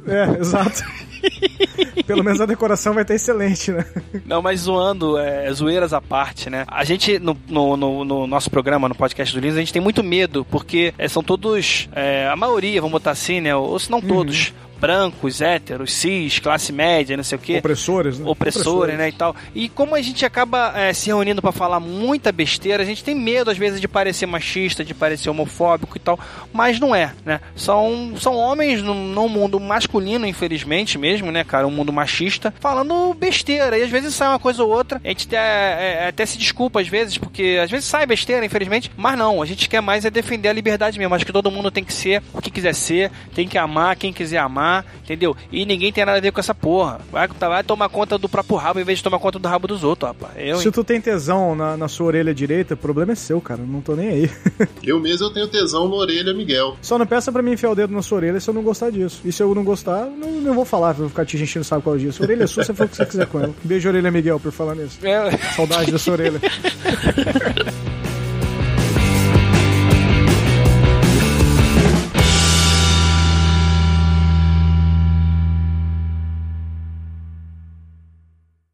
é, exato. Pelo menos a decoração vai estar excelente, né? Não, mas zoando, é, zoeiras à parte, né? A gente, no, no, no- no nosso programa, no podcast do Linus, a gente tem muito medo, porque é, são todos, é, a maioria, vamos botar assim, né? Ou se não todos, brancos, héteros, cis, classe média, não sei o quê. Opressores, né? opressores, né, e tal. E como a gente acaba é, se reunindo pra falar muita besteira, a gente tem medo às vezes de parecer machista, de parecer homofóbico e tal, mas não é, né? São, são homens num, num mundo masculino, infelizmente mesmo, né, cara, um mundo machista, falando besteira. E às vezes sai uma coisa ou outra, a gente até, é, até se desculpa às vezes, porque às vezes sai besteira, infelizmente, mas não, a gente quer mais é defender a liberdade mesmo. Acho que todo mundo tem que ser o que quiser ser, tem que amar quem quiser amar, entendeu? E ninguém tem nada a ver com essa porra. Vai, vai tomar conta do próprio rabo em vez de tomar conta do rabo dos outros, rapaz. Eu, Se tu tem tesão na, na sua orelha direita, o problema é seu, cara. Não tô nem aí. [LAUGHS] Eu mesmo eu tenho tesão na orelha, Miguel. Só não peça pra mim enfiar o dedo na sua orelha se eu não gostar disso. E se eu não gostar, não, não vou falar, vou ficar te enchendo sabe qual disso. A orelha é sua, você faz o que você quiser com ela. Beijo, orelha Miguel, por falar nisso. É, Saudade da sua orelha. [LAUGHS]